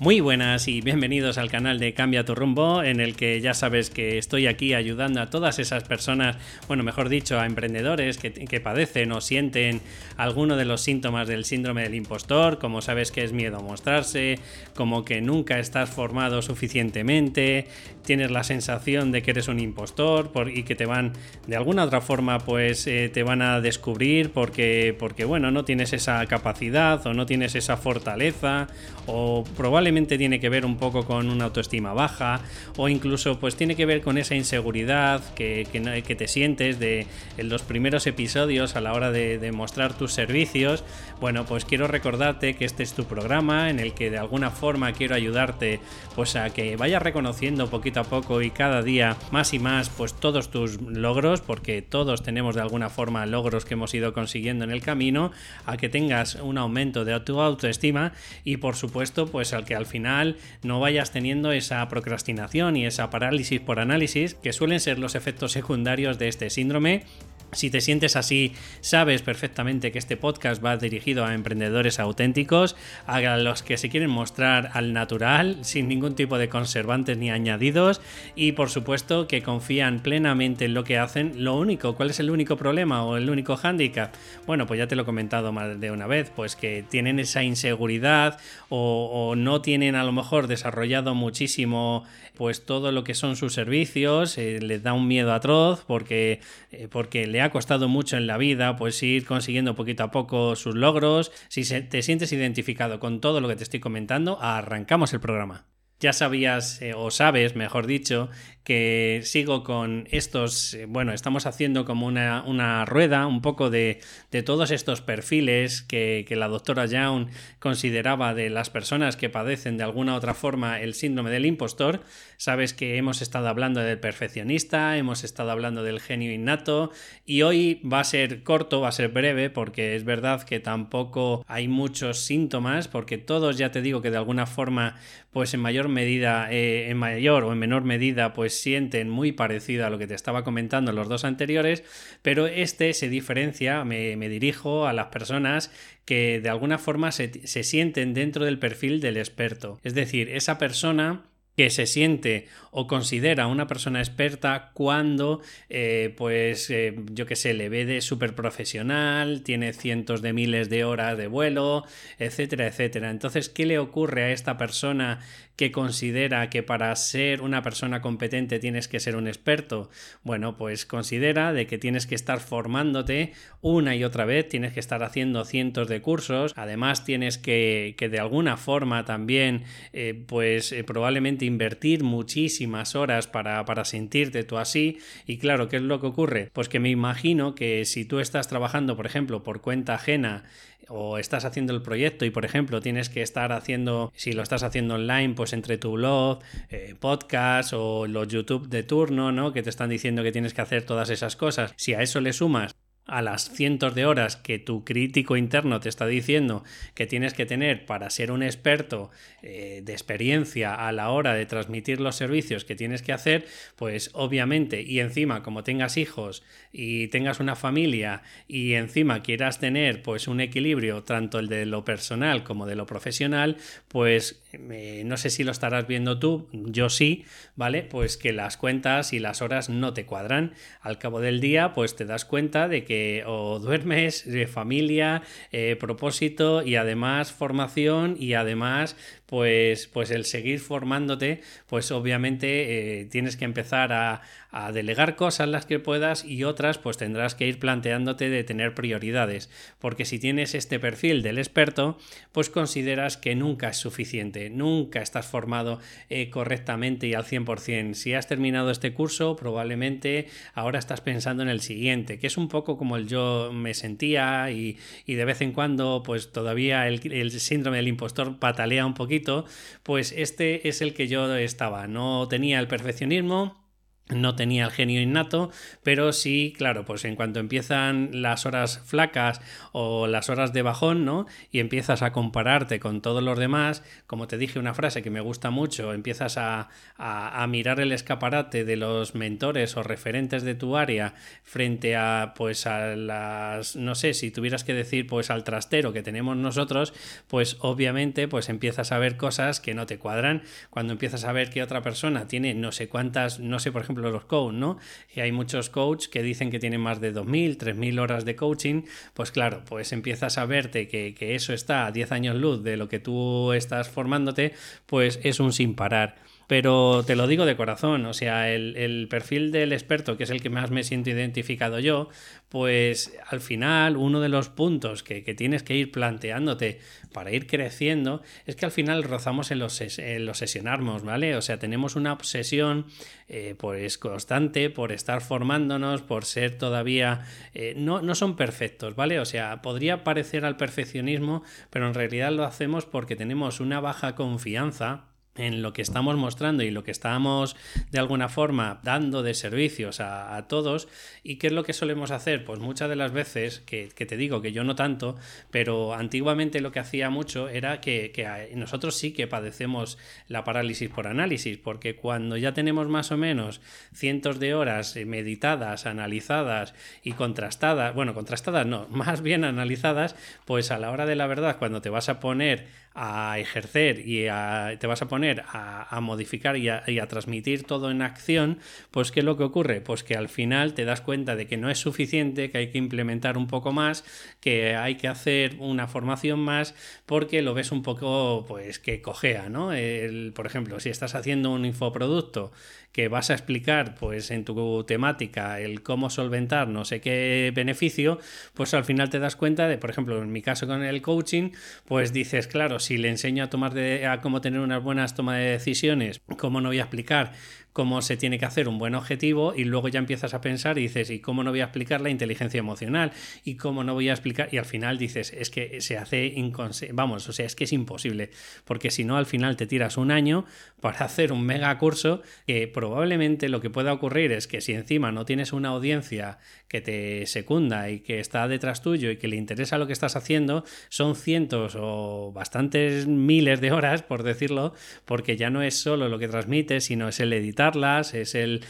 Muy buenas y bienvenidos al canal de Cambia tu rumbo, en el que ya sabes que estoy aquí ayudando a todas esas personas, bueno, mejor dicho, a emprendedores que, padecen o sienten alguno de los síntomas del síndrome del impostor, como sabes que es miedo a mostrarse, como que nunca estás formado suficientemente, tienes la sensación de que eres un impostor y que te van, de alguna otra forma, pues eh, te van a descubrir porque, porque, bueno, no tienes esa capacidad o no tienes esa fortaleza o probablemente tiene que ver un poco con una autoestima baja o incluso pues tiene que ver con esa inseguridad que, que, te sientes de en los primeros episodios a la hora de, mostrar tus servicios. Bueno, pues quiero recordarte que este es tu programa en el que de alguna forma quiero ayudarte pues a que vayas reconociendo poquito a poco y cada día más y más pues todos tus logros porque todos tenemos de alguna forma logros que hemos ido consiguiendo en el camino a que tengas un aumento de tu autoestima y por supuesto pues al que al final no vayas teniendo esa procrastinación y esa parálisis por análisis que suelen ser los efectos secundarios de este síndrome si te sientes así, sabes perfectamente que este podcast va dirigido a emprendedores auténticos, a los que se quieren mostrar al natural, sin ningún tipo de conservantes ni añadidos, y por supuesto que confían plenamente en lo que hacen. Lo único, ¿cuál es el único problema o el único hándicap? Bueno, pues ya te lo he comentado más de una vez, pues que tienen esa inseguridad o, no tienen a lo mejor desarrollado muchísimo pues todo lo que son sus servicios, eh, les da un miedo atroz porque, eh, porque le ha costado mucho en la vida, pues ir consiguiendo poquito a poco sus logros. Si te sientes identificado con todo lo que te estoy comentando, arrancamos el programa. Ya sabías, eh, o sabes, mejor dicho, que sigo con estos, eh, bueno, estamos haciendo como una, rueda un poco de, todos estos perfiles que, la doctora Young consideraba de las personas que padecen de alguna otra forma el síndrome del impostor. Sabes que hemos estado hablando del perfeccionista, hemos estado hablando del genio innato y hoy va a ser corto, va a ser breve porque es verdad que tampoco hay muchos síntomas porque todos ya te digo que de alguna forma pues en mayor medida, eh, en mayor o en menor medida pues sienten muy parecido a lo que te estaba comentando en los dos anteriores, pero este se diferencia, me, dirijo a las personas que de alguna forma se, se sienten dentro del perfil del experto. Es decir, esa persona que se siente o considera una persona experta cuando, eh, pues, eh, yo que sé, le ve de súper profesional, tiene cientos de miles de horas de vuelo, etcétera, etcétera. Entonces, ¿qué le ocurre a esta persona que considera que para ser una persona competente tienes que ser un experto? Bueno, pues considera de que tienes que estar formándote una y otra vez, tienes que estar haciendo cientos de cursos, además tienes que, que de alguna forma también, eh, pues probablemente invertir muchísimas horas para, para sentirte tú así. Y claro, ¿qué es lo que ocurre? Pues que me imagino que si tú estás trabajando, por ejemplo, por cuenta ajena, o estás haciendo el proyecto y por ejemplo tienes que estar haciendo, si lo estás haciendo online, pues entre tu blog, eh, podcast o los YouTube de turno, ¿no? Que te están diciendo que tienes que hacer todas esas cosas. Si a eso le sumas a las cientos de horas que tu crítico interno te está diciendo que tienes que tener para ser un experto eh, de experiencia a la hora de transmitir los servicios que tienes que hacer, pues obviamente y encima como tengas hijos y tengas una familia y encima quieras tener pues un equilibrio tanto el de lo personal como de lo profesional, pues eh, no sé si lo estarás viendo tú, yo sí, ¿vale? Pues que las cuentas y las horas no te cuadran. Al cabo del día pues te das cuenta de que o duermes, de familia, eh, propósito y además formación y además pues, pues el seguir formándote, pues obviamente eh, tienes que empezar a, delegar cosas las que puedas y otras pues tendrás que ir planteándote de tener prioridades, porque si tienes este perfil del experto, pues consideras que nunca es suficiente, nunca estás formado eh, correctamente y al 100%. Si has terminado este curso, probablemente ahora estás pensando en el siguiente, que es un poco como el yo me sentía y, y de vez en cuando pues todavía el, el síndrome del impostor patalea un poquito pues este es el que yo estaba. No tenía el perfeccionismo, no tenía el genio innato, pero sí, claro, pues en cuanto empiezan las horas flacas o las horas de bajón, ¿no? Y empiezas a compararte con todos los demás, como te dije una frase que me gusta mucho, empiezas a, a, mirar el escaparate de los mentores o referentes de tu área frente a, pues, a las, no sé, si tuvieras que decir, pues al trastero que tenemos nosotros, pues obviamente, pues empiezas a ver cosas que no te cuadran, cuando empiezas a ver que otra persona tiene no sé cuántas, no sé, por ejemplo, los coach, ¿no? Y hay muchos coaches que dicen que tienen más de 2.000, 3.000 horas de coaching, pues claro, pues empiezas a verte que, que eso está a 10 años luz de lo que tú estás formándote, pues es un sin parar pero te lo digo de corazón, o sea, el, perfil del experto, que es el que más me siento identificado yo, pues al final uno de los puntos que, tienes que ir planteándote para ir creciendo es que al final rozamos en los, en los sesionarmos, ¿vale? O sea, tenemos una obsesión eh, pues constante por estar formándonos, por ser todavía... Eh, no, no son perfectos, ¿vale? O sea, podría parecer al perfeccionismo, pero en realidad lo hacemos porque tenemos una baja confianza en lo que estamos mostrando y lo que estamos de alguna forma dando de servicios a, todos. Y qué es lo que solemos hacer pues muchas de las veces que, te digo que yo no tanto pero antiguamente lo que hacía mucho era que, nosotros sí que padecemos la parálisis por análisis porque cuando ya tenemos más o menos cientos de horas meditadas analizadas y contrastadas bueno contrastadas no más bien analizadas pues a la hora de la verdad cuando te vas a poner a ejercer y te vas a poner a, modificar y a, transmitir todo en acción, pues ¿qué es lo que ocurre? Pues que al final te das cuenta de que no es suficiente, que hay que implementar un poco más, que hay que hacer una formación más, porque lo ves un poco, pues que cojea, ¿no? El, por ejemplo, si estás haciendo un infoproducto que vas a explicar pues en tu temática el cómo solventar no sé qué beneficio, pues al final te das cuenta de, por ejemplo, en mi caso con el coaching, pues dices, claro, si le enseño a tomar de, a cómo tener unas buenas tomas de decisiones, ¿cómo no voy a explicar cómo se tiene que hacer un buen objetivo y luego ya empiezas a pensar y dices, ¿y cómo no voy a explicar la inteligencia emocional? ¿Y cómo no voy a explicar? Y al final dices, es que se hace vamos, o sea, es que es imposible, porque si no al final te tiras un año para hacer un mega curso que probablemente lo que pueda ocurrir es que si encima no tienes una audiencia que te secunda y que está detrás tuyo y que le interesa lo que estás haciendo, son cientos o bastantes miles de horas, por decirlo, porque ya no es solo lo que transmites, sino es el editar es el,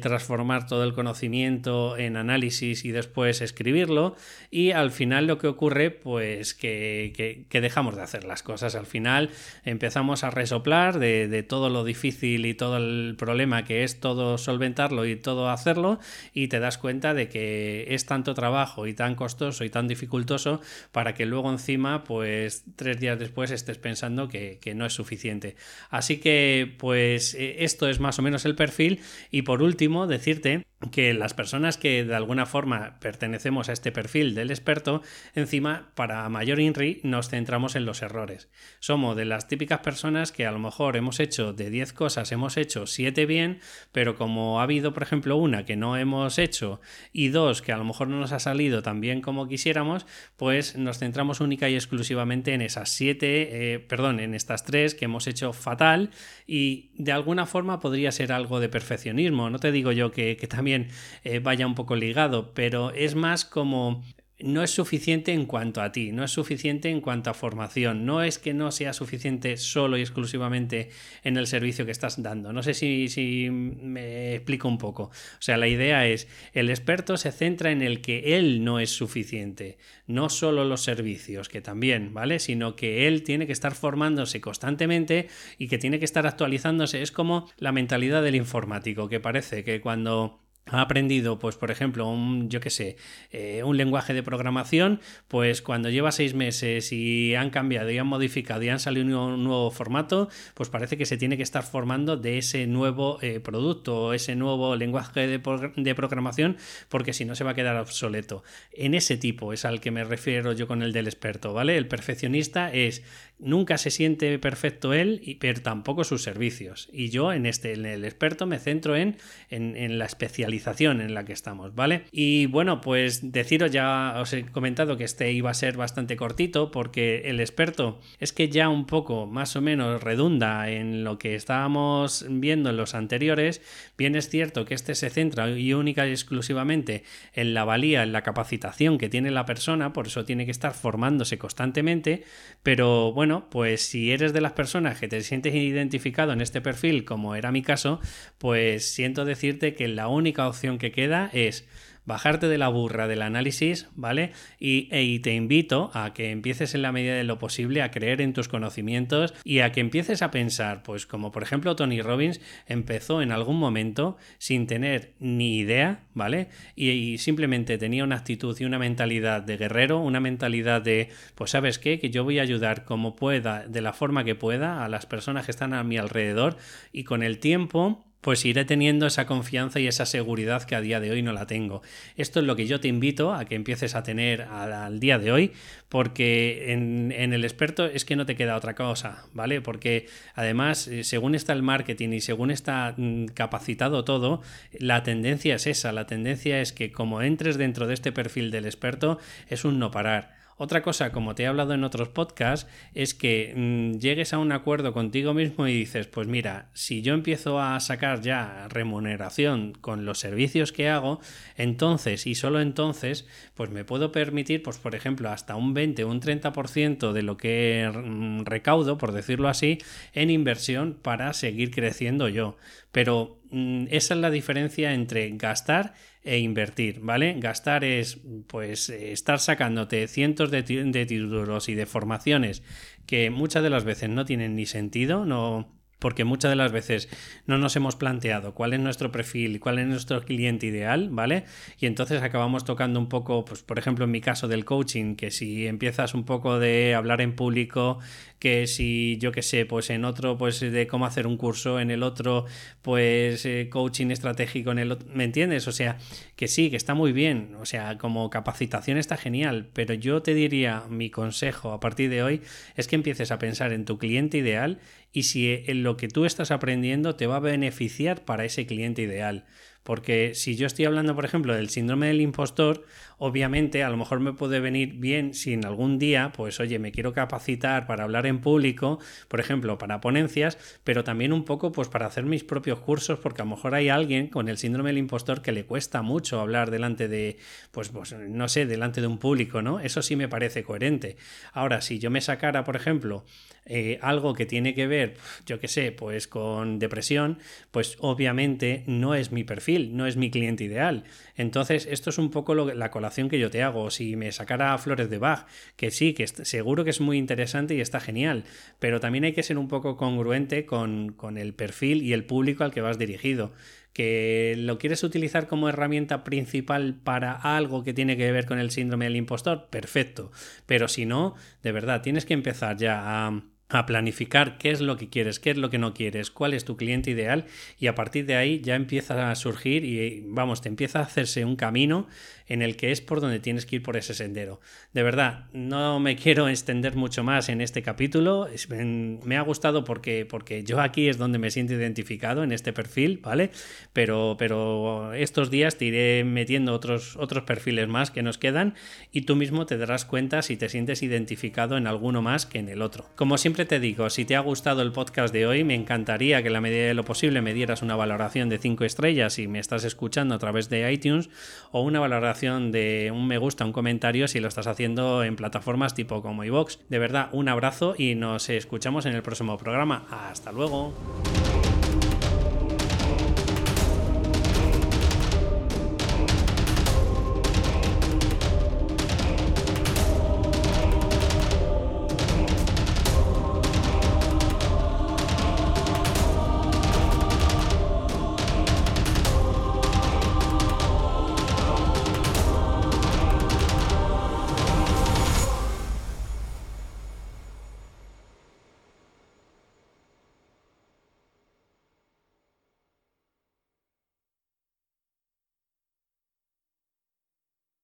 transformar todo el conocimiento en análisis y después escribirlo. Y al final lo que ocurre, pues que, dejamos de hacer las cosas. Al final empezamos a resoplar de, todo lo difícil y todo el problema que es todo solventarlo y todo hacerlo. Y te das cuenta de que es tanto trabajo y tan costoso y tan dificultoso para que luego encima, pues tres días después estés pensando que, no es suficiente. Así que, pues eh, esto es más o menos el perfil. Y por último, decirte que las personas que de alguna forma pertenecemos a este perfil del experto, encima, para mayor INRI, nos centramos en los errores. Somos de las típicas personas que a lo mejor hemos hecho de 10 cosas, hemos hecho 7 bien, pero como ha habido, por ejemplo, una que no hemos hecho y dos que a lo mejor no nos ha salido tan bien como quisiéramos, pues nos centramos única y exclusivamente en esas 7, eh, perdón, en estas 3 que hemos hecho fatal y de alguna forma podría ser algo de perfeccionismo. No te digo yo que, que también eh, vaya un poco ligado, pero es más como no es suficiente en cuanto a ti, no es suficiente en cuanto a formación, no es que no sea suficiente solo y exclusivamente en el servicio que estás dando. No sé si, si, me explico un poco. O sea, la idea es, el experto se centra en el que él no es suficiente, no solo los servicios, que también, ¿vale? Sino que él tiene que estar formándose constantemente y que tiene que estar actualizándose. Es como la mentalidad del informático, que parece que cuando ha aprendido, pues por ejemplo, un, yo qué sé, eh, un lenguaje de programación, pues cuando lleva seis meses y han cambiado y han modificado y han salido un nuevo, formato, pues parece que se tiene que estar formando de ese nuevo eh, producto ese nuevo lenguaje de, programación, porque si no se va a quedar obsoleto. En ese tipo es al que me refiero yo con el del experto, ¿vale? El perfeccionista es nunca se siente perfecto él, pero tampoco sus servicios. Y yo en este, en el experto, me centro en, en, la especialización en la que estamos, ¿vale? Y bueno, pues deciros, ya os he comentado que este iba a ser bastante cortito porque el experto es que ya un poco más o menos redunda en lo que estábamos viendo en los anteriores. Bien es cierto que este se centra y única y exclusivamente en la valía, en la capacitación que tiene la persona, por eso tiene que estar formándose constantemente, pero bueno, pues si eres de las personas que te sientes identificado en este perfil, como era mi caso, pues siento decirte que la única opción que queda es bajarte de la burra del análisis, ¿vale? Y, e, y, te invito a que empieces en la medida de lo posible a creer en tus conocimientos y a que empieces a pensar, pues como por ejemplo Tony Robbins empezó en algún momento sin tener ni idea, ¿vale? Y, y simplemente tenía una actitud y una mentalidad de guerrero, una mentalidad de, pues sabes qué, que yo voy a ayudar como pueda, de la forma que pueda, a las personas que están a mi alrededor y con el tiempo pues iré teniendo esa confianza y esa seguridad que a día de hoy no la tengo. Esto es lo que yo te invito a que empieces a tener al, día de hoy, porque en, el experto es que no te queda otra cosa, ¿vale? Porque además, eh, según está el marketing y según está mm, capacitado todo, la tendencia es esa, la tendencia es que como entres dentro de este perfil del experto, es un no parar. Otra cosa, como te he hablado en otros podcasts, es que mm, llegues a un acuerdo contigo mismo y dices, pues mira, si yo empiezo a sacar ya remuneración con los servicios que hago, entonces y solo entonces, pues me puedo permitir, pues por ejemplo, hasta un 20 o un 30% de lo que mm, recaudo, por decirlo así, en inversión para seguir creciendo yo. Pero esa es la diferencia entre gastar e invertir, ¿vale? Gastar es, pues, estar sacándote cientos de, de títulos y de formaciones que muchas de las veces no tienen ni sentido, no, porque muchas de las veces no nos hemos planteado cuál es nuestro perfil, cuál es nuestro cliente ideal, ¿vale? Y entonces acabamos tocando un poco, pues por ejemplo en mi caso del coaching, que si empiezas un poco de hablar en público, que si yo qué sé, pues en otro, pues de cómo hacer un curso, en el otro, pues eh, coaching estratégico, en el otro, ¿me entiendes? O sea, que sí, que está muy bien, o sea, como capacitación está genial, pero yo te diría, mi consejo a partir de hoy es que empieces a pensar en tu cliente ideal y si en lo que tú estás aprendiendo te va a beneficiar para ese cliente ideal. Porque si yo estoy hablando, por ejemplo, del síndrome del impostor, obviamente a lo mejor me puede venir bien si en algún día, pues oye, me quiero capacitar para hablar en público, por ejemplo, para ponencias, pero también un poco pues para hacer mis propios cursos, porque a lo mejor hay alguien con el síndrome del impostor que le cuesta mucho hablar delante de, pues, pues no sé, delante de un público, ¿no? Eso sí me parece coherente. Ahora, si yo me sacara, por ejemplo, eh, algo que tiene que ver, yo qué sé, pues con depresión, pues obviamente no es mi perfil, no es mi cliente ideal. Entonces, esto es un poco la que yo te hago. Si me sacara flores de Bach, que sí, que seguro que es muy interesante y está genial, pero también hay que ser un poco congruente con, con el perfil y el público al que vas dirigido que lo quieres utilizar como herramienta principal para algo que tiene que ver con el síndrome del impostor, perfecto. Pero si no, de verdad, tienes que empezar ya a a planificar qué es lo que quieres, qué es lo que no quieres, cuál es tu cliente ideal y a partir de ahí ya empieza a surgir y vamos, te empieza a hacerse un camino en el que es por donde tienes que ir por ese sendero. De verdad, no me quiero extender mucho más en este capítulo. Me ha gustado porque, porque yo aquí es donde me siento identificado en este perfil, ¿vale? Pero, pero estos días te iré metiendo otros, otros perfiles más que nos quedan y tú mismo te darás cuenta si te sientes identificado en alguno más que en el otro. Como te digo, si te ha gustado el podcast de hoy, me encantaría que en la medida de lo posible me dieras una valoración de 5 estrellas si me estás escuchando a través de iTunes o una valoración de un me gusta, un comentario si lo estás haciendo en plataformas tipo como iVox. De verdad, un abrazo y nos escuchamos en el próximo programa. Hasta luego.